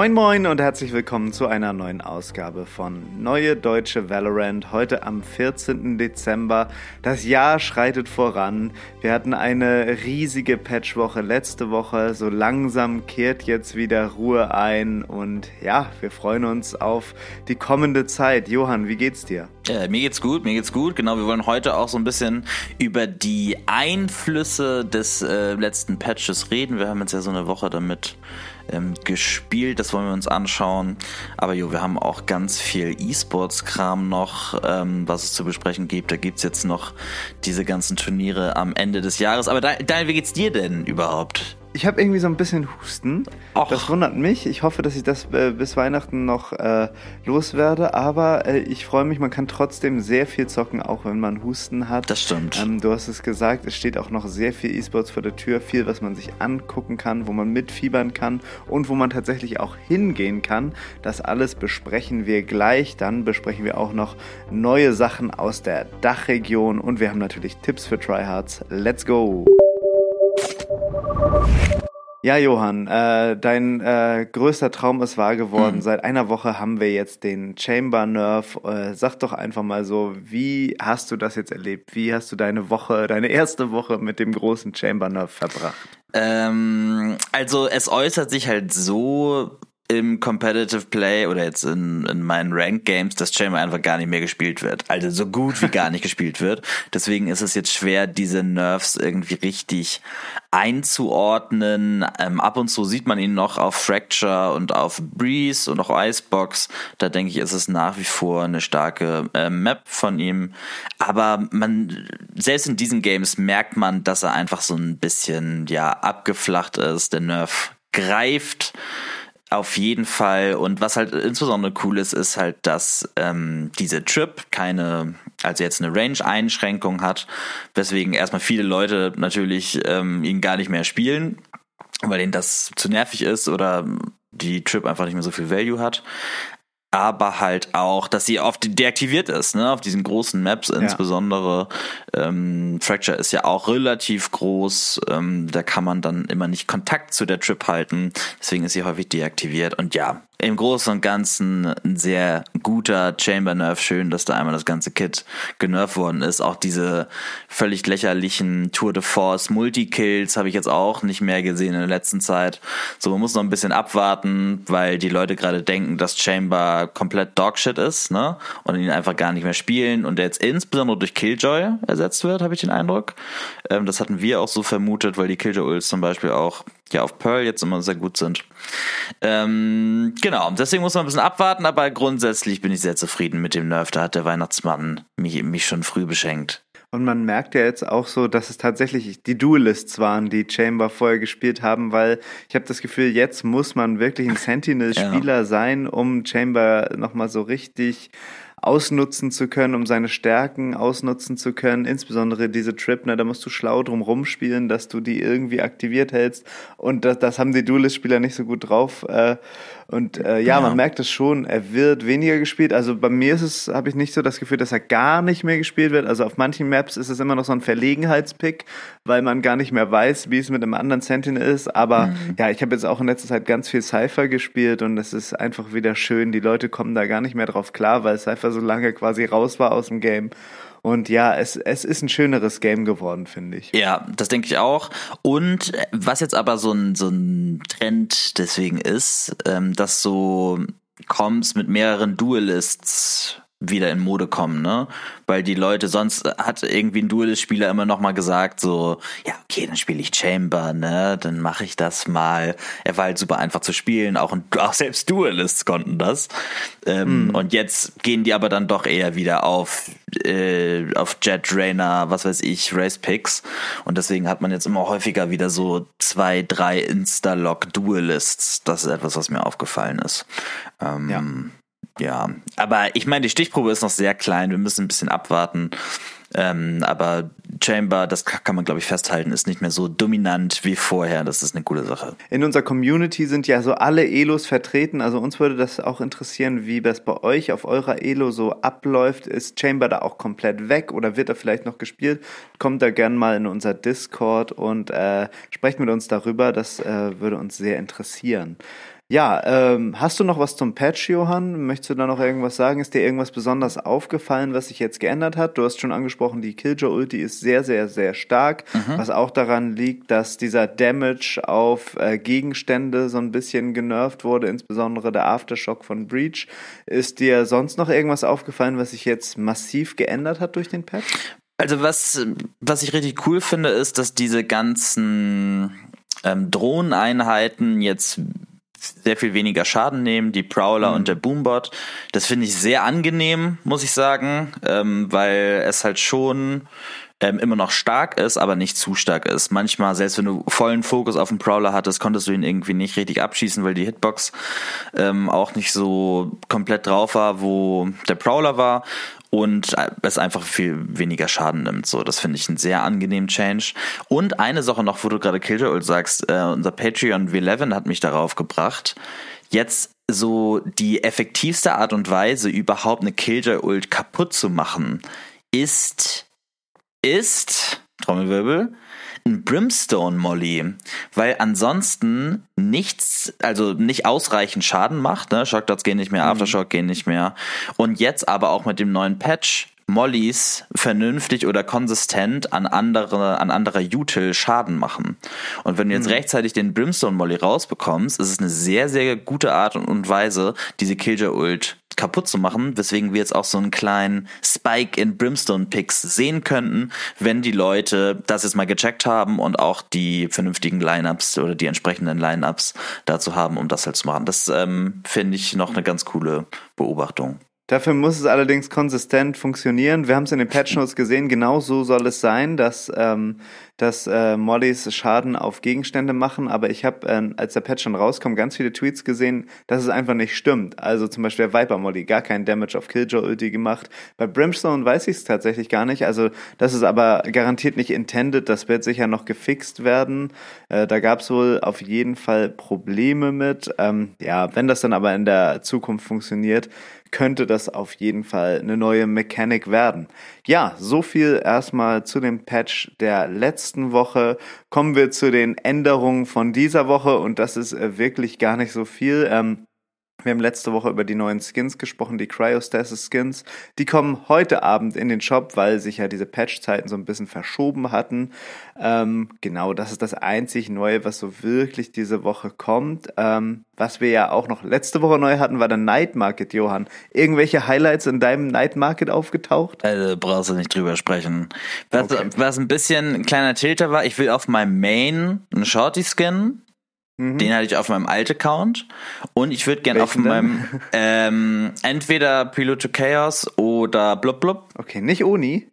Moin Moin und herzlich willkommen zu einer neuen Ausgabe von Neue Deutsche Valorant. Heute am 14. Dezember. Das Jahr schreitet voran. Wir hatten eine riesige Patchwoche letzte Woche. So langsam kehrt jetzt wieder Ruhe ein und ja, wir freuen uns auf die kommende Zeit. Johann, wie geht's dir? Äh, mir geht's gut, mir geht's gut. Genau, wir wollen heute auch so ein bisschen über die Einflüsse des äh, letzten Patches reden. Wir haben jetzt ja so eine Woche damit ähm, gespielt. Das wollen wir uns anschauen. Aber jo, wir haben auch ganz viel E-Sports-Kram noch, ähm, was es zu besprechen gibt. Da gibt's jetzt noch diese ganzen Turniere am Ende des Jahres. Aber Daniel, wie geht's dir denn überhaupt? Ich habe irgendwie so ein bisschen Husten. Och. Das wundert mich. Ich hoffe, dass ich das äh, bis Weihnachten noch äh, loswerde. Aber äh, ich freue mich, man kann trotzdem sehr viel zocken, auch wenn man Husten hat. Das stimmt. Ähm, du hast es gesagt, es steht auch noch sehr viel E-Sports vor der Tür. Viel, was man sich angucken kann, wo man mitfiebern kann und wo man tatsächlich auch hingehen kann. Das alles besprechen wir gleich. Dann besprechen wir auch noch neue Sachen aus der Dachregion und wir haben natürlich Tipps für Tryhards. Let's go! Ja, Johann, äh, dein äh, größter Traum ist wahr geworden. Mhm. Seit einer Woche haben wir jetzt den Chamber Nerf. Äh, sag doch einfach mal so, wie hast du das jetzt erlebt? Wie hast du deine Woche, deine erste Woche mit dem großen Chamber Nerf verbracht? Ähm, also es äußert sich halt so im Competitive Play oder jetzt in, in meinen Rank Games, dass Chamber einfach gar nicht mehr gespielt wird. Also so gut wie gar nicht gespielt wird. Deswegen ist es jetzt schwer, diese Nerfs irgendwie richtig einzuordnen. Ähm, ab und zu sieht man ihn noch auf Fracture und auf Breeze und auch Icebox. Da denke ich, ist es nach wie vor eine starke äh, Map von ihm. Aber man, selbst in diesen Games merkt man, dass er einfach so ein bisschen, ja, abgeflacht ist. Der Nerf greift auf jeden Fall. Und was halt insbesondere cool ist, ist halt, dass ähm, diese Trip keine, also jetzt eine Range-Einschränkung hat, weswegen erstmal viele Leute natürlich ähm, ihn gar nicht mehr spielen, weil denen das zu nervig ist oder die Trip einfach nicht mehr so viel Value hat aber halt auch, dass sie oft deaktiviert ist, ne, auf diesen großen Maps insbesondere. Ja. Ähm, Fracture ist ja auch relativ groß, ähm, da kann man dann immer nicht Kontakt zu der Trip halten, deswegen ist sie häufig deaktiviert und ja, im Großen und Ganzen ein sehr guter Chamber Nerf. Schön, dass da einmal das ganze Kit genervt worden ist. Auch diese völlig lächerlichen Tour de Force Multikills habe ich jetzt auch nicht mehr gesehen in der letzten Zeit. So, man muss noch ein bisschen abwarten, weil die Leute gerade denken, dass Chamber komplett Dogshit ist, ne? Und ihn einfach gar nicht mehr spielen und der jetzt insbesondere durch Killjoy ersetzt wird, habe ich den Eindruck. Ähm, das hatten wir auch so vermutet, weil die Killjoy-Ults zum Beispiel auch ja auf Pearl jetzt immer sehr gut sind. Ähm, genau, deswegen muss man ein bisschen abwarten, aber grundsätzlich bin ich sehr zufrieden mit dem Nerf. Da hat der Weihnachtsmann mich, mich schon früh beschenkt. Und man merkt ja jetzt auch so, dass es tatsächlich die Duelists waren, die Chamber vorher gespielt haben, weil ich habe das Gefühl, jetzt muss man wirklich ein Sentinel-Spieler ja. sein, um Chamber nochmal so richtig ausnutzen zu können, um seine Stärken ausnutzen zu können, insbesondere diese Trip, ne, da musst du schlau drum rumspielen, dass du die irgendwie aktiviert hältst. Und das, das haben die Duelist-Spieler nicht so gut drauf äh, und äh, ja, ja, man merkt es schon, er wird weniger gespielt, also bei mir ist es, habe ich nicht so das Gefühl, dass er gar nicht mehr gespielt wird, also auf manchen Maps ist es immer noch so ein Verlegenheitspick, weil man gar nicht mehr weiß, wie es mit einem anderen Sentinel ist, aber mhm. ja, ich habe jetzt auch in letzter Zeit ganz viel Cypher gespielt und es ist einfach wieder schön, die Leute kommen da gar nicht mehr drauf klar, weil Cypher so lange quasi raus war aus dem Game. Und ja, es, es ist ein schöneres Game geworden, finde ich. Ja, das denke ich auch. Und äh, was jetzt aber so ein, so ein Trend deswegen ist, ähm, dass so Comms mit mehreren Duelists wieder in Mode kommen, ne? Weil die Leute, sonst hat irgendwie ein Duelist-Spieler immer noch mal gesagt, so, ja, okay, dann spiele ich Chamber, ne? Dann mache ich das mal. Er war halt super einfach zu spielen, auch, auch selbst Duelists konnten das. Ähm, mm. Und jetzt gehen die aber dann doch eher wieder auf, äh, auf Jet Rainer, was weiß ich, Race Picks. Und deswegen hat man jetzt immer häufiger wieder so zwei, drei Insta-Lock-Duelists. Das ist etwas, was mir aufgefallen ist. Ähm, ja. Ja, aber ich meine, die Stichprobe ist noch sehr klein. Wir müssen ein bisschen abwarten. Ähm, aber Chamber, das kann man glaube ich festhalten, ist nicht mehr so dominant wie vorher. Das ist eine coole Sache. In unserer Community sind ja so alle Elos vertreten. Also uns würde das auch interessieren, wie das bei euch auf eurer Elo so abläuft. Ist Chamber da auch komplett weg oder wird er vielleicht noch gespielt? Kommt da gern mal in unser Discord und äh, sprecht mit uns darüber. Das äh, würde uns sehr interessieren. Ja, ähm, hast du noch was zum Patch, Johann? Möchtest du da noch irgendwas sagen? Ist dir irgendwas besonders aufgefallen, was sich jetzt geändert hat? Du hast schon angesprochen, die Killjoy-Ulti ist sehr, sehr, sehr stark, mhm. was auch daran liegt, dass dieser Damage auf äh, Gegenstände so ein bisschen genervt wurde, insbesondere der Aftershock von Breach. Ist dir sonst noch irgendwas aufgefallen, was sich jetzt massiv geändert hat durch den Patch? Also was, was ich richtig cool finde, ist, dass diese ganzen ähm, Drohneneinheiten jetzt sehr viel weniger Schaden nehmen, die Prowler mhm. und der Boombot. Das finde ich sehr angenehm, muss ich sagen, ähm, weil es halt schon ähm, immer noch stark ist, aber nicht zu stark ist. Manchmal, selbst wenn du vollen Fokus auf den Prowler hattest, konntest du ihn irgendwie nicht richtig abschießen, weil die Hitbox ähm, auch nicht so komplett drauf war, wo der Prowler war und es einfach viel weniger Schaden nimmt. So, das finde ich einen sehr angenehmen Change. Und eine Sache noch, wo du gerade Killjoy sagst, äh, unser Patreon V11 hat mich darauf gebracht, jetzt so die effektivste Art und Weise, überhaupt eine Killjoy-Ult kaputt zu machen, ist, ist, Trommelwirbel, ein Brimstone Molly, weil ansonsten nichts, also nicht ausreichend Schaden macht, ne? Shockdots gehen nicht mehr, mhm. Aftershock gehen nicht mehr. Und jetzt aber auch mit dem neuen Patch Mollys vernünftig oder konsistent an andere, an anderer Util Schaden machen. Und wenn du jetzt mhm. rechtzeitig den Brimstone Molly rausbekommst, ist es eine sehr, sehr gute Art und Weise, diese Killjoy Ult kaputt zu machen, weswegen wir jetzt auch so einen kleinen Spike in Brimstone Picks sehen könnten, wenn die Leute das jetzt mal gecheckt haben und auch die vernünftigen Lineups oder die entsprechenden Lineups dazu haben, um das halt zu machen. Das ähm, finde ich noch eine ganz coole Beobachtung. Dafür muss es allerdings konsistent funktionieren. Wir haben es in den Patch Notes gesehen, genau so soll es sein, dass, ähm, dass äh, Mollys Schaden auf Gegenstände machen. Aber ich habe, äh, als der Patch schon rauskommt, ganz viele Tweets gesehen, dass es einfach nicht stimmt. Also zum Beispiel der Viper Molly, gar keinen Damage auf Killjoy Ulti gemacht. Bei Brimstone weiß ich es tatsächlich gar nicht. Also das ist aber garantiert nicht intended. Das wird sicher noch gefixt werden. Äh, da gab es wohl auf jeden Fall Probleme mit. Ähm, ja, wenn das dann aber in der Zukunft funktioniert, könnte das auf jeden Fall eine neue Mechanik werden. Ja, so viel erstmal zu dem Patch der letzten Woche. Kommen wir zu den Änderungen von dieser Woche und das ist äh, wirklich gar nicht so viel. Ähm, wir haben letzte Woche über die neuen Skins gesprochen, die Cryostasis Skins. Die kommen heute Abend in den Shop, weil sich ja diese Patchzeiten so ein bisschen verschoben hatten. Ähm, genau, das ist das einzig Neue, was so wirklich diese Woche kommt. Ähm, was wir ja auch noch letzte Woche neu hatten, war der Night Market, Johann. Irgendwelche Highlights in deinem Night Market aufgetaucht? Also brauchst du nicht drüber sprechen. Was, okay. was ein bisschen ein kleiner Tilter war, ich will auf meinem Main einen Shorty Skin Mhm. Den hatte ich auf meinem alten Account. Und ich würde gerne auf meinem ähm, entweder Pilot to Chaos oder Blub Blub. Okay, nicht Oni.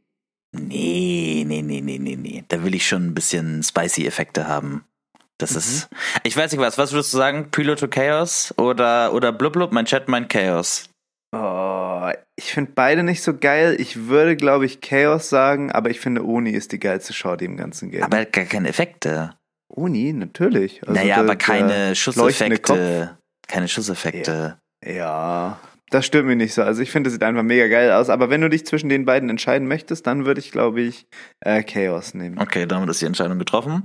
Nee, nee, nee, nee, nee, nee. Da will ich schon ein bisschen Spicy-Effekte haben. Das mhm. ist. Ich weiß nicht was. Was würdest du sagen? Pilot to Chaos oder, oder Blub Blub? Mein Chat meint Chaos. Oh, ich finde beide nicht so geil. Ich würde, glaube ich, Chaos sagen, aber ich finde Oni ist die geilste Shorty im ganzen Game. Aber gar keine Effekte. Uni, natürlich. Also naja, der, aber keine Schusseffekte. Keine Schusseffekte. Ja, ja, das stört mich nicht so. Also ich finde, es sieht einfach mega geil aus. Aber wenn du dich zwischen den beiden entscheiden möchtest, dann würde ich, glaube ich, äh, Chaos nehmen. Okay, damit ist die Entscheidung getroffen.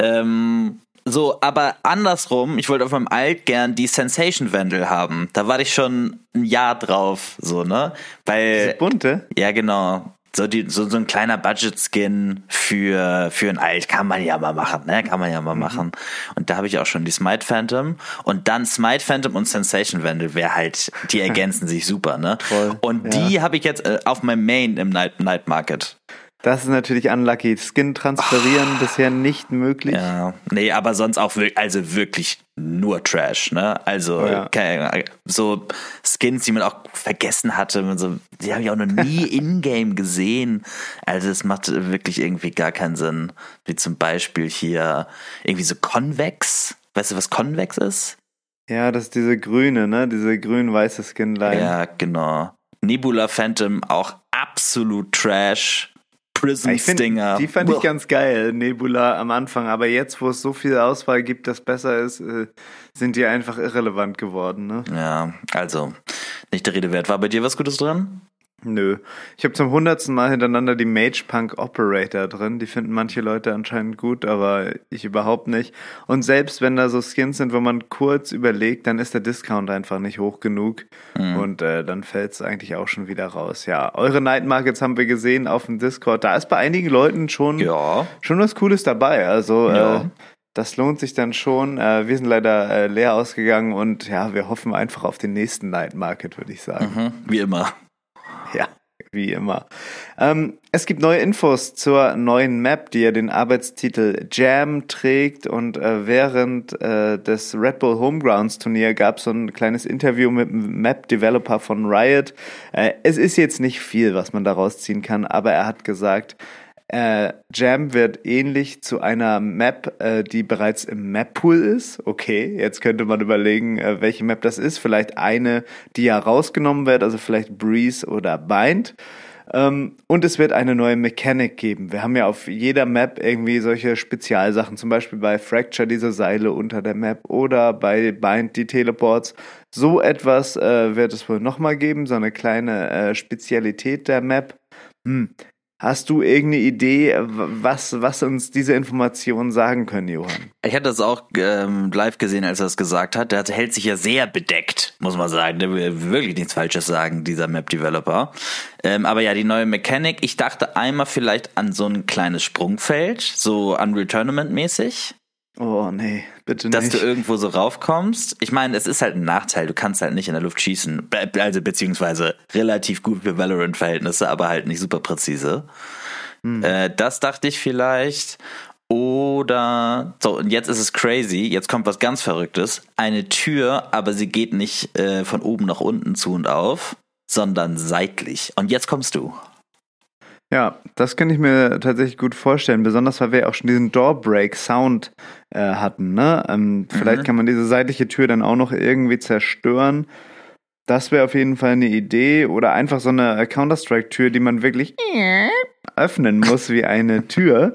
Ähm, so, aber andersrum, ich wollte auf meinem Alt gern die Sensation Vandal haben. Da war ich schon ein Jahr drauf, so, ne? Weil. Diese bunte? Ja, genau so, die, so, so ein kleiner Budget-Skin für, für ein Alt kann man ja mal machen, ne? Kann man ja mal mhm. machen. Und da habe ich auch schon die Smite Phantom und dann Smite Phantom und Sensation Vandal wäre halt, die ergänzen sich super, ne? Toll, und die habe ich jetzt äh, auf meinem Main im Night, Night Market. Das ist natürlich unlucky. Skin transferieren oh. bisher nicht möglich. Ja, nee, aber sonst auch wirklich, also wirklich nur Trash, ne? Also ja. keine, so Skins, die man auch vergessen hatte, so, die habe ich auch noch nie in-game gesehen. Also das macht wirklich irgendwie gar keinen Sinn. Wie zum Beispiel hier irgendwie so Convex. Weißt du, was Convex ist? Ja, das ist diese grüne, ne? Diese grün-weiße Skinline. Ja, genau. Nebula Phantom auch absolut Trash Prison-Stinger. Die fand Boah. ich ganz geil, Nebula am Anfang. Aber jetzt, wo es so viel Auswahl gibt, das besser ist, äh, sind die einfach irrelevant geworden. Ne? Ja, also nicht der Rede wert. War bei dir was Gutes dran? Nö. Ich habe zum hundertsten Mal hintereinander die Mage Punk Operator drin. Die finden manche Leute anscheinend gut, aber ich überhaupt nicht. Und selbst wenn da so Skins sind, wo man kurz überlegt, dann ist der Discount einfach nicht hoch genug. Mhm. Und äh, dann fällt es eigentlich auch schon wieder raus. Ja, eure Night Markets haben wir gesehen auf dem Discord. Da ist bei einigen Leuten schon, ja. schon was Cooles dabei. Also ja. äh, das lohnt sich dann schon. Äh, wir sind leider äh, leer ausgegangen und ja, wir hoffen einfach auf den nächsten Night Market, würde ich sagen. Mhm, wie immer. Ja, wie immer. Ähm, es gibt neue Infos zur neuen Map, die ja den Arbeitstitel Jam trägt. Und äh, während äh, des Red Bull Homegrounds Turnier gab es so ein kleines Interview mit dem Map-Developer von Riot. Äh, es ist jetzt nicht viel, was man daraus ziehen kann, aber er hat gesagt, äh, Jam wird ähnlich zu einer Map, äh, die bereits im Map-Pool ist. Okay, jetzt könnte man überlegen, äh, welche Map das ist. Vielleicht eine, die ja rausgenommen wird, also vielleicht Breeze oder Bind. Ähm, und es wird eine neue Mechanik geben. Wir haben ja auf jeder Map irgendwie solche Spezialsachen, zum Beispiel bei Fracture diese Seile unter der Map oder bei Bind die Teleports. So etwas äh, wird es wohl nochmal geben, so eine kleine äh, Spezialität der Map. Hm. Hast du irgendeine Idee, was, was uns diese Informationen sagen können, Johann? Ich hatte das auch ähm, live gesehen, als er es gesagt hat. Der hält sich ja sehr bedeckt, muss man sagen. Der will wirklich nichts Falsches sagen, dieser Map-Developer. Ähm, aber ja, die neue Mechanik. Ich dachte einmal vielleicht an so ein kleines Sprungfeld, so Unreal Tournament-mäßig. Oh nee, bitte nicht. Dass du irgendwo so raufkommst. Ich meine, es ist halt ein Nachteil, du kannst halt nicht in der Luft schießen. Also beziehungsweise relativ gut für Valorant-Verhältnisse, aber halt nicht super präzise. Hm. Äh, das dachte ich vielleicht. Oder so, und jetzt ist es crazy, jetzt kommt was ganz Verrücktes. Eine Tür, aber sie geht nicht äh, von oben nach unten zu und auf, sondern seitlich. Und jetzt kommst du. Ja, das kann ich mir tatsächlich gut vorstellen, besonders weil wir auch schon diesen Doorbreak-Sound äh, hatten. Ne? Ähm, vielleicht mhm. kann man diese seitliche Tür dann auch noch irgendwie zerstören. Das wäre auf jeden Fall eine Idee. Oder einfach so eine Counter-Strike-Tür, die man wirklich öffnen muss wie eine Tür.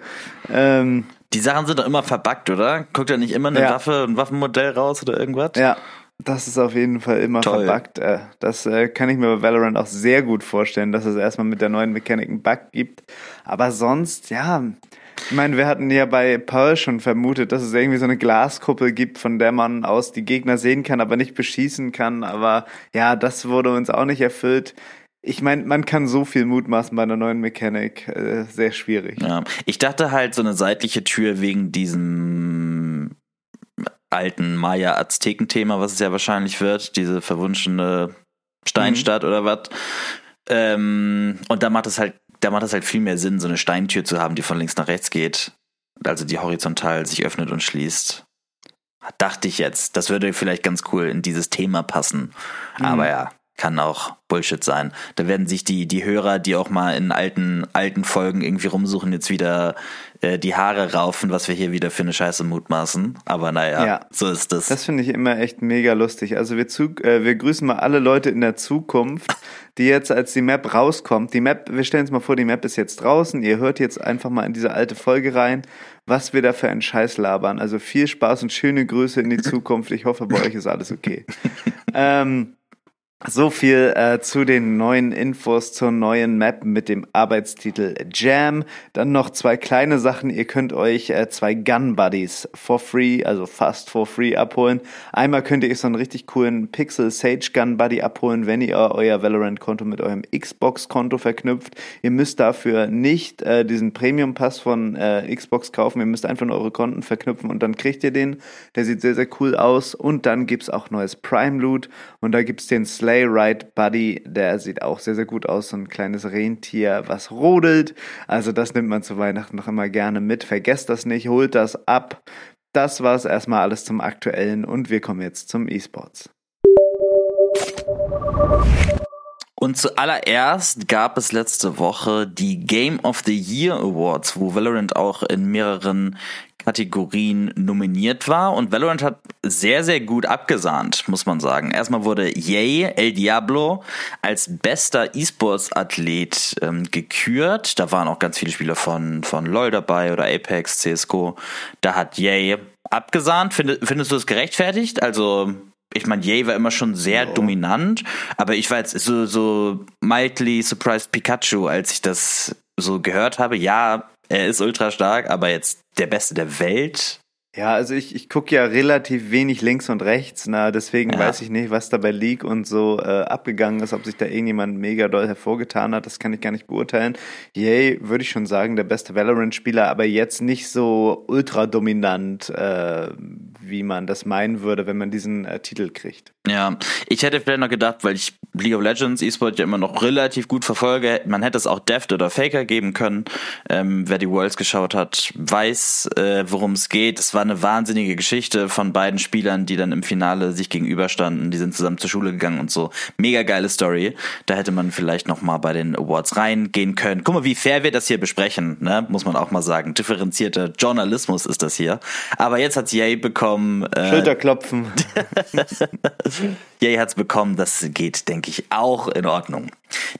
Ähm, die Sachen sind doch immer verbuggt, oder? Guckt ja nicht immer eine ja. Waffe, ein Waffenmodell raus oder irgendwas? Ja, das ist auf jeden Fall immer Toll. verbuggt. Äh, das äh, kann ich mir bei Valorant auch sehr gut vorstellen, dass es erstmal mit der neuen Mechanik einen Bug gibt. Aber sonst, ja, ich meine, wir hatten ja bei Pearl schon vermutet, dass es irgendwie so eine Glaskuppel gibt, von der man aus die Gegner sehen kann, aber nicht beschießen kann. Aber ja, das wurde uns auch nicht erfüllt. Ich meine, man kann so viel mutmaßen bei einer neuen Mechanik. Äh, sehr schwierig. Ja, ich dachte halt so eine seitliche Tür wegen diesem alten Maya-Azteken-Thema, was es ja wahrscheinlich wird, diese verwunschene Steinstadt mhm. oder was. Ähm, und da macht es halt, da macht es halt viel mehr Sinn, so eine Steintür zu haben, die von links nach rechts geht. Also die horizontal sich öffnet und schließt. Dachte ich jetzt. Das würde vielleicht ganz cool in dieses Thema passen. Mhm. Aber ja, kann auch Bullshit sein. Da werden sich die, die Hörer, die auch mal in alten, alten Folgen irgendwie rumsuchen, jetzt wieder äh, die Haare raufen, was wir hier wieder für eine Scheiße mutmaßen. Aber naja, ja, so ist das. Das finde ich immer echt mega lustig. Also wir, zu, äh, wir grüßen mal alle Leute in der Zukunft, die jetzt, als die Map rauskommt, die Map, wir stellen uns mal vor, die Map ist jetzt draußen, ihr hört jetzt einfach mal in diese alte Folge rein, was wir da für einen Scheiß labern. Also viel Spaß und schöne Grüße in die Zukunft. Ich hoffe, bei euch ist alles okay. ähm, so viel äh, zu den neuen Infos zur neuen Map mit dem Arbeitstitel Jam. Dann noch zwei kleine Sachen. Ihr könnt euch äh, zwei Gun Buddies for free, also fast for free abholen. Einmal könnt ihr euch so einen richtig coolen Pixel Sage Gun Buddy abholen, wenn ihr euer Valorant-Konto mit eurem Xbox-Konto verknüpft. Ihr müsst dafür nicht äh, diesen Premium-Pass von äh, Xbox kaufen. Ihr müsst einfach nur eure Konten verknüpfen und dann kriegt ihr den. Der sieht sehr, sehr cool aus. Und dann gibt's auch neues Prime Loot und da gibt's den Slayer Sleigh Buddy, der sieht auch sehr, sehr gut aus. So ein kleines Rentier, was rodelt. Also das nimmt man zu Weihnachten noch immer gerne mit. Vergesst das nicht, holt das ab. Das war's erstmal alles zum Aktuellen und wir kommen jetzt zum E-Sports. Und zuallererst gab es letzte Woche die Game of the Year Awards, wo Valorant auch in mehreren Kategorien nominiert war und Valorant hat sehr, sehr gut abgesahnt, muss man sagen. Erstmal wurde Yay, El Diablo, als bester E-Sports-Athlet ähm, gekürt. Da waren auch ganz viele Spieler von, von LoL dabei oder Apex, CSGO. Da hat Yay abgesahnt. Find, findest du es gerechtfertigt? Also ich meine, Yay war immer schon sehr oh. dominant, aber ich war jetzt so, so mildly surprised Pikachu, als ich das so gehört habe. Ja, er ist ultra stark, aber jetzt der Beste der Welt ja, also ich, ich gucke ja relativ wenig links und rechts, na, deswegen ja. weiß ich nicht, was da bei League und so äh, abgegangen ist, ob sich da irgendjemand mega doll hervorgetan hat, das kann ich gar nicht beurteilen. Yay, würde ich schon sagen, der beste Valorant-Spieler, aber jetzt nicht so ultra dominant, äh, wie man das meinen würde, wenn man diesen äh, Titel kriegt. Ja, ich hätte vielleicht noch gedacht, weil ich League of Legends E-Sport ja immer noch relativ gut verfolge, man hätte es auch Deft oder Faker geben können. Ähm, wer die Worlds geschaut hat, weiß, äh, worum es geht. Es war eine wahnsinnige Geschichte von beiden Spielern, die dann im Finale sich gegenüberstanden. Die sind zusammen zur Schule gegangen und so. Mega geile Story. Da hätte man vielleicht noch mal bei den Awards reingehen können. Guck mal, wie fair wir das hier besprechen, ne? Muss man auch mal sagen. Differenzierter Journalismus ist das hier. Aber jetzt hat Yay bekommen. Äh, Schulterklopfen. Yay hat's bekommen. Das geht, denke ich, auch in Ordnung.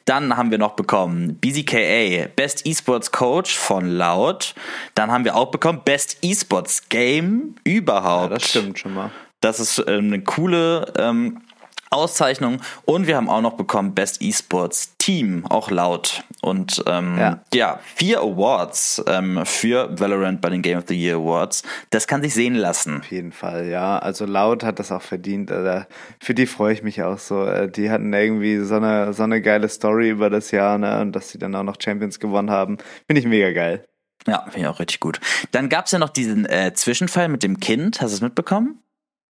Dann haben wir noch bekommen BZKA, Best Esports Coach von Loud. Dann haben wir auch bekommen Best Esports Game überhaupt. Ja, das stimmt schon mal. Das ist äh, eine coole ähm, Auszeichnung und wir haben auch noch bekommen Best Esports Team, auch laut. Und ähm, ja. ja. vier Awards ähm, für Valorant bei den Game of the Year Awards. Das kann sich sehen lassen. Auf jeden Fall, ja. Also laut hat das auch verdient. Also für die freue ich mich auch so. Äh, die hatten irgendwie so eine, so eine geile Story über das Jahr, ne? Und dass sie dann auch noch Champions gewonnen haben. Finde ich mega geil. Ja, finde ich auch richtig gut. Dann gab es ja noch diesen äh, Zwischenfall mit dem Kind. Hast du es mitbekommen?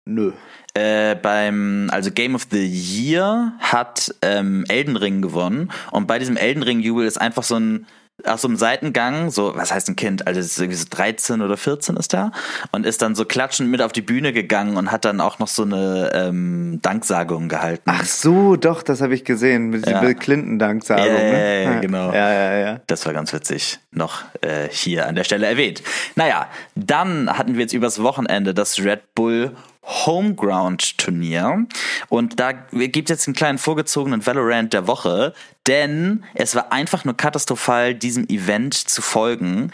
Nö. Äh, beim, also Game of the Year hat ähm, Elden Ring gewonnen und bei diesem Elden Ring Jubel ist einfach so ein aus so einem Seitengang, so, was heißt ein Kind? Also ist irgendwie so 13 oder 14 ist da und ist dann so klatschend mit auf die Bühne gegangen und hat dann auch noch so eine ähm, Danksagung gehalten. Ach so, doch, das habe ich gesehen, mit ja. Bill Clinton Danksagung. Ja, ne? ja, genau. Ja, ja, ja. Das war ganz witzig, noch äh, hier an der Stelle erwähnt. Naja, dann hatten wir jetzt übers Wochenende das Red Bull Homeground-Turnier. Und da gibt es jetzt einen kleinen vorgezogenen Valorant der Woche, denn es war einfach nur katastrophal, diesem Event zu folgen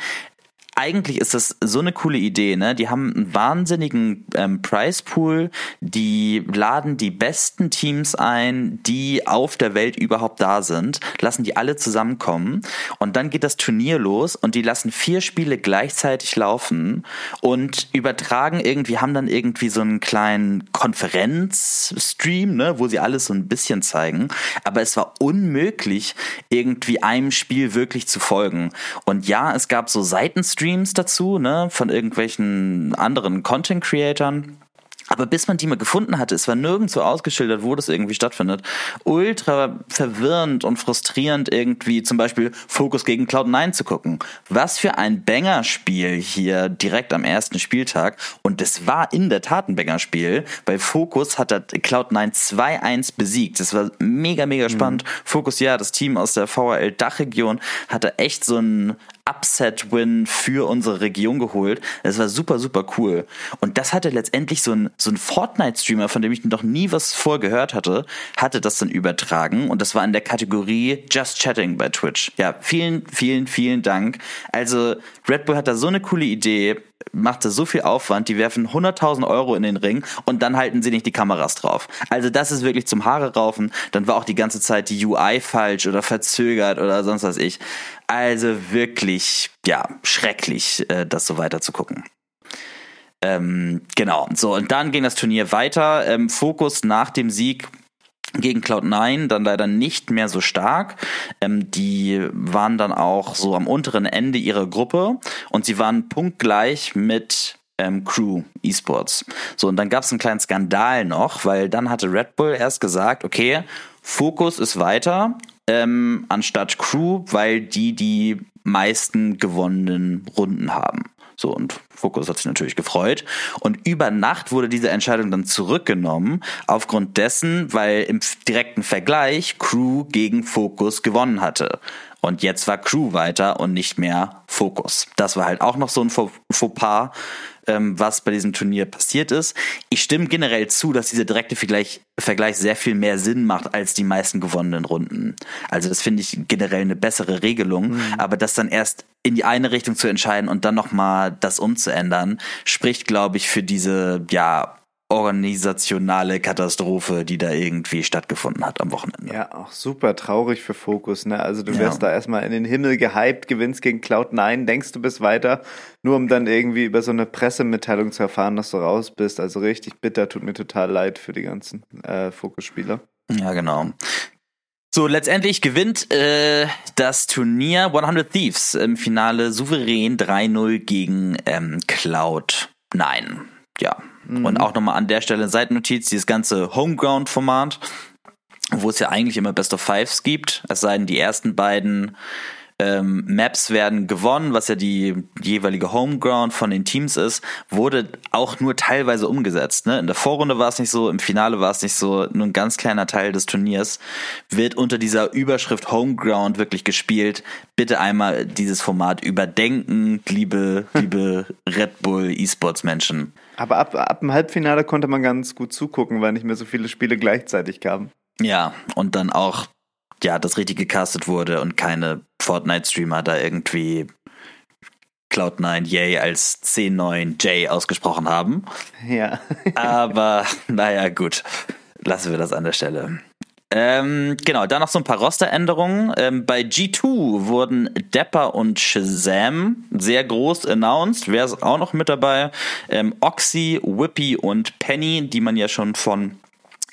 eigentlich ist das so eine coole Idee, ne? Die haben einen wahnsinnigen ähm, Prize Pool, die laden die besten Teams ein, die auf der Welt überhaupt da sind, lassen die alle zusammenkommen und dann geht das Turnier los und die lassen vier Spiele gleichzeitig laufen und übertragen irgendwie, haben dann irgendwie so einen kleinen Konferenzstream, ne, wo sie alles so ein bisschen zeigen, aber es war unmöglich, irgendwie einem Spiel wirklich zu folgen. Und ja, es gab so Seitenstreams, Streams dazu, ne, von irgendwelchen anderen Content-Creatern. Aber bis man die mal gefunden hatte, es war nirgendwo ausgeschildert, wo das irgendwie stattfindet. Ultra verwirrend und frustrierend irgendwie zum Beispiel Focus gegen Cloud9 zu gucken. Was für ein Banger-Spiel hier direkt am ersten Spieltag. Und es war in der Tat ein Banger-Spiel. Bei Focus hat er Cloud9 2-1 besiegt. Das war mega, mega spannend. Mhm. Focus, ja, das Team aus der VRL-Dachregion hatte echt so ein Upset-Win für unsere Region geholt. Das war super, super cool. Und das hatte letztendlich so ein, so ein Fortnite-Streamer, von dem ich noch nie was vorgehört hatte, hatte das dann übertragen. Und das war in der Kategorie Just Chatting bei Twitch. Ja, vielen, vielen, vielen Dank. Also Red Bull hat da so eine coole Idee macht so viel Aufwand, die werfen 100.000 Euro in den Ring und dann halten sie nicht die Kameras drauf. Also das ist wirklich zum Haare raufen. Dann war auch die ganze Zeit die UI falsch oder verzögert oder sonst was ich. Also wirklich, ja, schrecklich, äh, das so weiter zu gucken. Ähm, genau, so und dann ging das Turnier weiter. Ähm, Fokus nach dem Sieg gegen Cloud9 dann leider nicht mehr so stark. Ähm, die waren dann auch so am unteren Ende ihrer Gruppe und sie waren punktgleich mit ähm, Crew Esports. So, und dann gab es einen kleinen Skandal noch, weil dann hatte Red Bull erst gesagt, okay, Fokus ist weiter ähm, anstatt Crew, weil die die meisten gewonnenen Runden haben. So, und Focus hat sich natürlich gefreut. Und über Nacht wurde diese Entscheidung dann zurückgenommen, aufgrund dessen, weil im direkten Vergleich Crew gegen Focus gewonnen hatte. Und jetzt war Crew weiter und nicht mehr Fokus. Das war halt auch noch so ein Fauxpas, ähm, was bei diesem Turnier passiert ist. Ich stimme generell zu, dass dieser direkte Vergleich, Vergleich sehr viel mehr Sinn macht als die meisten gewonnenen Runden. Also das finde ich generell eine bessere Regelung. Mhm. Aber das dann erst in die eine Richtung zu entscheiden und dann nochmal das umzuändern, spricht, glaube ich, für diese, ja, organisationale Katastrophe, die da irgendwie stattgefunden hat am Wochenende. Ja, auch super traurig für Fokus, ne? Also du wärst ja. da erstmal in den Himmel gehypt, gewinnst gegen Cloud9, denkst du bist weiter, nur um dann irgendwie über so eine Pressemitteilung zu erfahren, dass du raus bist. Also richtig bitter, tut mir total leid für die ganzen äh, Fokus-Spieler. Ja, genau. So, letztendlich gewinnt äh, das Turnier 100 Thieves im Finale souverän 3-0 gegen ähm, Cloud 9. Ja, Mhm. Und auch nochmal an der Stelle Seitennotiz, dieses ganze Homeground-Format, wo es ja eigentlich immer Best of Fives gibt, es sei denn, die ersten beiden ähm, Maps werden gewonnen, was ja die jeweilige Homeground von den Teams ist, wurde auch nur teilweise umgesetzt. Ne? In der Vorrunde war es nicht so, im Finale war es nicht so, nur ein ganz kleiner Teil des Turniers wird unter dieser Überschrift Homeground wirklich gespielt. Bitte einmal dieses Format überdenken, liebe, liebe Red Bull E-Sports Menschen. Aber ab, ab dem Halbfinale konnte man ganz gut zugucken, weil nicht mehr so viele Spiele gleichzeitig kamen. Ja, und dann auch, ja, das richtig gecastet wurde und keine Fortnite-Streamer da irgendwie Cloud9 Yay als C9 J ausgesprochen haben. Ja. Aber naja, gut. Lassen wir das an der Stelle. Ähm, genau, dann noch so ein paar Rosteränderungen. Ähm, bei G2 wurden Depper und Shazam sehr groß announced. Wer ist auch noch mit dabei? Ähm, Oxy, Whippy und Penny, die man ja schon von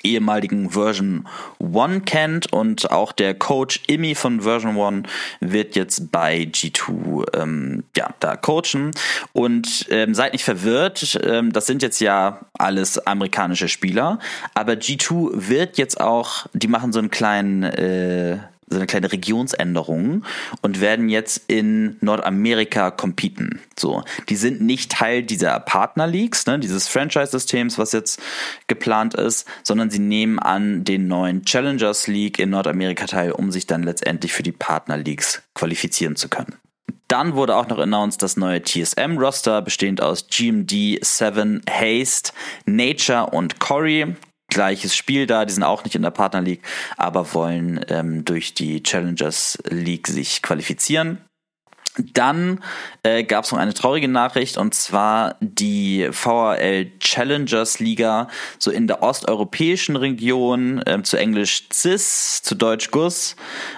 ehemaligen Version 1 kennt und auch der Coach Imi von Version 1 wird jetzt bei G2 ähm, ja, da coachen. Und ähm, seid nicht verwirrt, ähm, das sind jetzt ja alles amerikanische Spieler, aber G2 wird jetzt auch, die machen so einen kleinen äh, so eine kleine Regionsänderung und werden jetzt in Nordamerika competen. So, die sind nicht Teil dieser Partner Leagues, ne, dieses Franchise-Systems, was jetzt geplant ist, sondern sie nehmen an den neuen Challengers League in Nordamerika teil, um sich dann letztendlich für die Partner Leagues qualifizieren zu können. Dann wurde auch noch announced das neue TSM-Roster, bestehend aus GMD, Seven, Haste, Nature und Corey gleiches Spiel da, die sind auch nicht in der Partner League, aber wollen ähm, durch die Challengers League sich qualifizieren. Dann äh, gab es noch eine traurige Nachricht und zwar die VRL Challengers Liga so in der osteuropäischen Region, ähm, zu Englisch CIS, zu Deutsch GUS,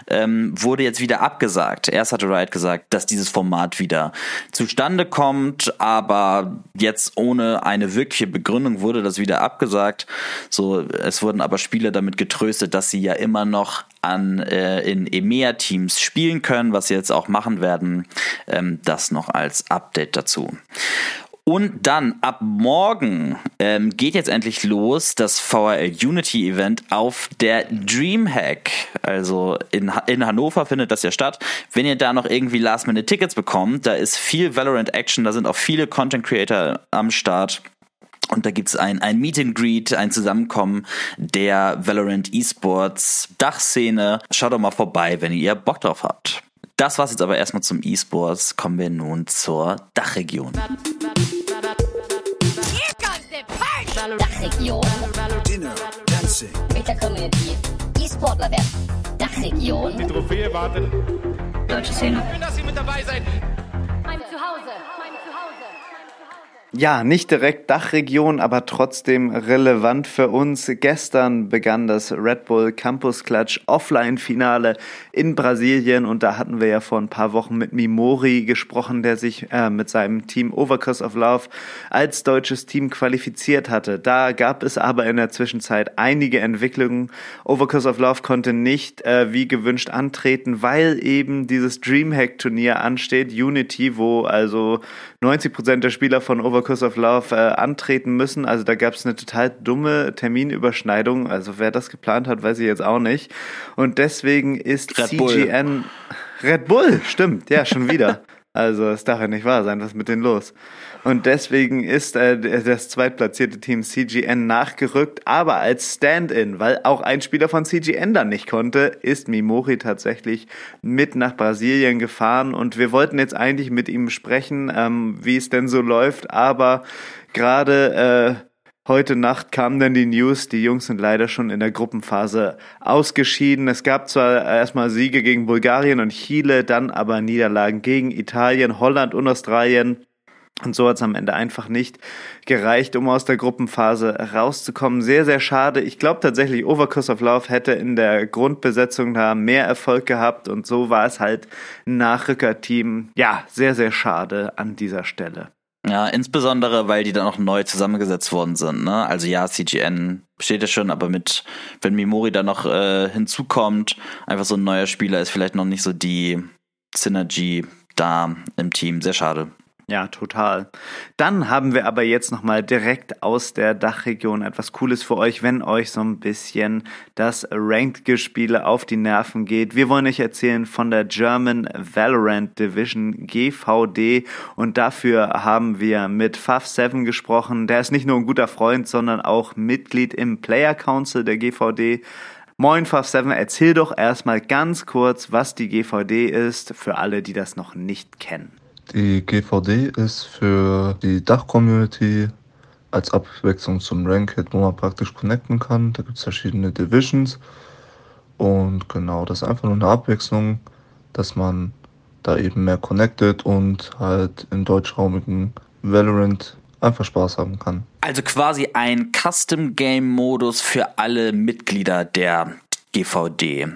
ähm, wurde jetzt wieder abgesagt. Erst hatte Riot gesagt, dass dieses Format wieder zustande kommt, aber jetzt ohne eine wirkliche Begründung wurde das wieder abgesagt. So, es wurden aber Spieler damit getröstet, dass sie ja immer noch an äh, in EMEA-Teams spielen können, was sie jetzt auch machen werden. Ähm, das noch als Update dazu. Und dann ab morgen ähm, geht jetzt endlich los das VRL Unity Event auf der Dreamhack. Also in, in Hannover findet das ja statt. Wenn ihr da noch irgendwie Last-Minute-Tickets bekommt, da ist viel Valorant Action, da sind auch viele Content Creator am Start. Und da gibt's ein, ein Meet and Greet, ein Zusammenkommen der Valorant Esports Dachszene. Schaut doch mal vorbei, wenn ihr Bock drauf habt. Das war's jetzt aber erstmal zum Esports. Kommen wir nun zur Dachregion. Dachregion. Dinner, Dancing. Mit der Community. E-Sportler werden. Dachregion. Die Trophäe wartet. Deutsche Szene. Schön, dass ihr mit dabei seid. Mein Zuhause. Ja, nicht direkt Dachregion, aber trotzdem relevant für uns. Gestern begann das Red Bull Campus Clutch Offline-Finale in Brasilien und da hatten wir ja vor ein paar Wochen mit Mimori gesprochen, der sich äh, mit seinem Team Overcross of Love als deutsches Team qualifiziert hatte. Da gab es aber in der Zwischenzeit einige Entwicklungen. Overcross of Love konnte nicht äh, wie gewünscht antreten, weil eben dieses Dreamhack-Turnier ansteht, Unity, wo also 90 Prozent der Spieler von Overcast of Love äh, antreten müssen. Also da gab es eine total dumme Terminüberschneidung. Also wer das geplant hat, weiß ich jetzt auch nicht. Und deswegen ist Red CGN Bull. Red Bull, stimmt, ja, schon wieder. also es darf ja nicht wahr sein, was ist mit denen los? Und deswegen ist äh, das zweitplatzierte Team CGN nachgerückt, aber als Stand-in, weil auch ein Spieler von CGN dann nicht konnte, ist Mimori tatsächlich mit nach Brasilien gefahren und wir wollten jetzt eigentlich mit ihm sprechen, ähm, wie es denn so läuft, aber gerade äh, Heute Nacht kam dann die News, die Jungs sind leider schon in der Gruppenphase ausgeschieden. Es gab zwar erstmal Siege gegen Bulgarien und Chile, dann aber Niederlagen gegen Italien, Holland und Australien. Und so hat es am Ende einfach nicht gereicht, um aus der Gruppenphase rauszukommen. Sehr, sehr schade. Ich glaube tatsächlich, Overcurse of Love hätte in der Grundbesetzung da mehr Erfolg gehabt und so war es halt ein Nachrückerteam. Ja, sehr, sehr schade an dieser Stelle. Ja, insbesondere, weil die dann auch neu zusammengesetzt worden sind. Ne? Also ja, CGN besteht ja schon, aber mit, wenn Mimori da noch äh, hinzukommt, einfach so ein neuer Spieler ist vielleicht noch nicht so die Synergy da im Team. Sehr schade. Ja, total. Dann haben wir aber jetzt nochmal direkt aus der Dachregion etwas Cooles für euch, wenn euch so ein bisschen das Ranked-Gespiele auf die Nerven geht. Wir wollen euch erzählen von der German Valorant Division GVD und dafür haben wir mit Faf7 gesprochen. Der ist nicht nur ein guter Freund, sondern auch Mitglied im Player Council der GVD. Moin Faf7, erzähl doch erstmal ganz kurz, was die GVD ist, für alle, die das noch nicht kennen. Die GVD ist für die Dach-Community als Abwechslung zum Ranked, wo man praktisch connecten kann. Da gibt es verschiedene Divisions. Und genau, das ist einfach nur eine Abwechslung, dass man da eben mehr connected und halt im deutschraumigen Valorant einfach Spaß haben kann. Also quasi ein Custom-Game-Modus für alle Mitglieder der GVD.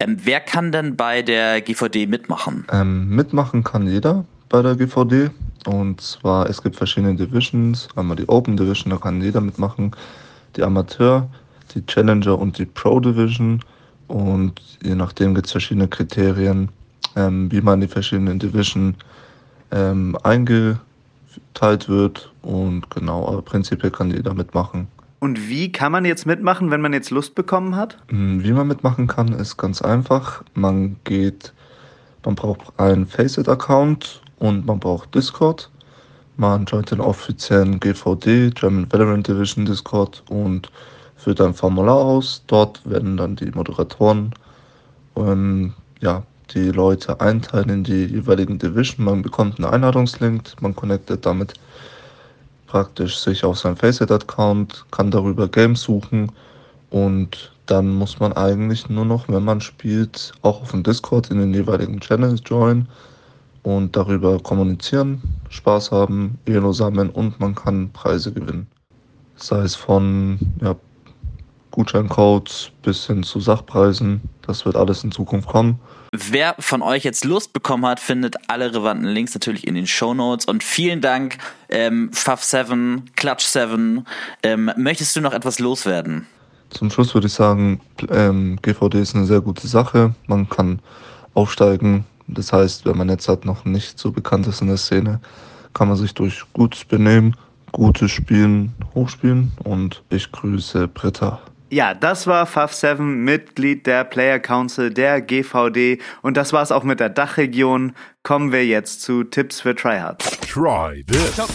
Ähm, wer kann denn bei der GVD mitmachen? Ähm, mitmachen kann jeder bei der GVD. Und zwar, es gibt verschiedene Divisions. Einmal die Open Division, da kann jeder mitmachen. Die Amateur, die Challenger und die Pro Division. Und je nachdem gibt es verschiedene Kriterien, ähm, wie man die verschiedenen Division ähm, eingeteilt wird. Und genau, aber prinzipiell kann jeder mitmachen. Und wie kann man jetzt mitmachen, wenn man jetzt Lust bekommen hat? Hm, wie man mitmachen kann, ist ganz einfach. Man geht, man braucht einen Faceit-Account und man braucht Discord. Man joint den offiziellen GVD, German Valorant Division Discord und füllt ein Formular aus. Dort werden dann die Moderatoren ähm, ja, die Leute einteilen in die jeweiligen Division. Man bekommt einen Einladungslink, man connectet damit praktisch sich auf seinen Faceit-Account, kann darüber Games suchen und dann muss man eigentlich nur noch, wenn man spielt, auch auf dem Discord in den jeweiligen Channels joinen und darüber kommunizieren, Spaß haben, Elo sammeln und man kann Preise gewinnen. Sei es von ja, Gutscheincodes bis hin zu Sachpreisen. Das wird alles in Zukunft kommen. Wer von euch jetzt Lust bekommen hat, findet alle relevanten Links natürlich in den Show Notes. Und vielen Dank, ähm, Fuff7, Clutch7. Ähm, möchtest du noch etwas loswerden? Zum Schluss würde ich sagen, ähm, GVD ist eine sehr gute Sache. Man kann aufsteigen, das heißt, wenn man jetzt halt noch nicht so bekannt ist in der Szene, kann man sich durch gutes Benehmen, gutes Spielen hochspielen und ich grüße Britta. Ja, das war Faf7, Mitglied der Player Council der GVD und das war's auch mit der Dachregion. Kommen wir jetzt zu Tipps für Tryhards. Try this. Oh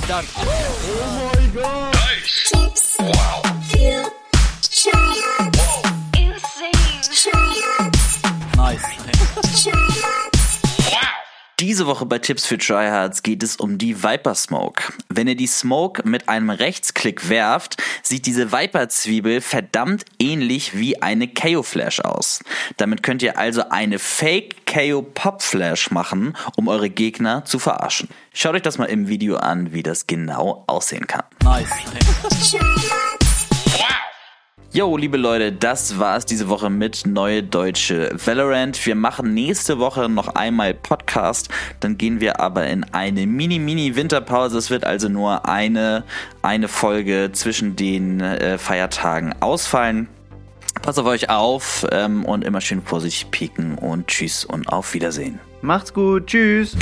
my god. Nice. Tipps wow. Diese Woche bei Tipps für Tryhards geht es um die Viper Smoke. Wenn ihr die Smoke mit einem Rechtsklick werft, sieht diese Viper Zwiebel verdammt ähnlich wie eine KO Flash aus. Damit könnt ihr also eine Fake KO Pop Flash machen, um eure Gegner zu verarschen. Schaut euch das mal im Video an, wie das genau aussehen kann. Nice. Jo, liebe Leute, das war's diese Woche mit Neue Deutsche Valorant. Wir machen nächste Woche noch einmal Podcast. Dann gehen wir aber in eine Mini-Mini-Winterpause. Es wird also nur eine, eine Folge zwischen den äh, Feiertagen ausfallen. Passt auf euch auf ähm, und immer schön vorsichtig pieken und tschüss und auf Wiedersehen. Macht's gut, tschüss.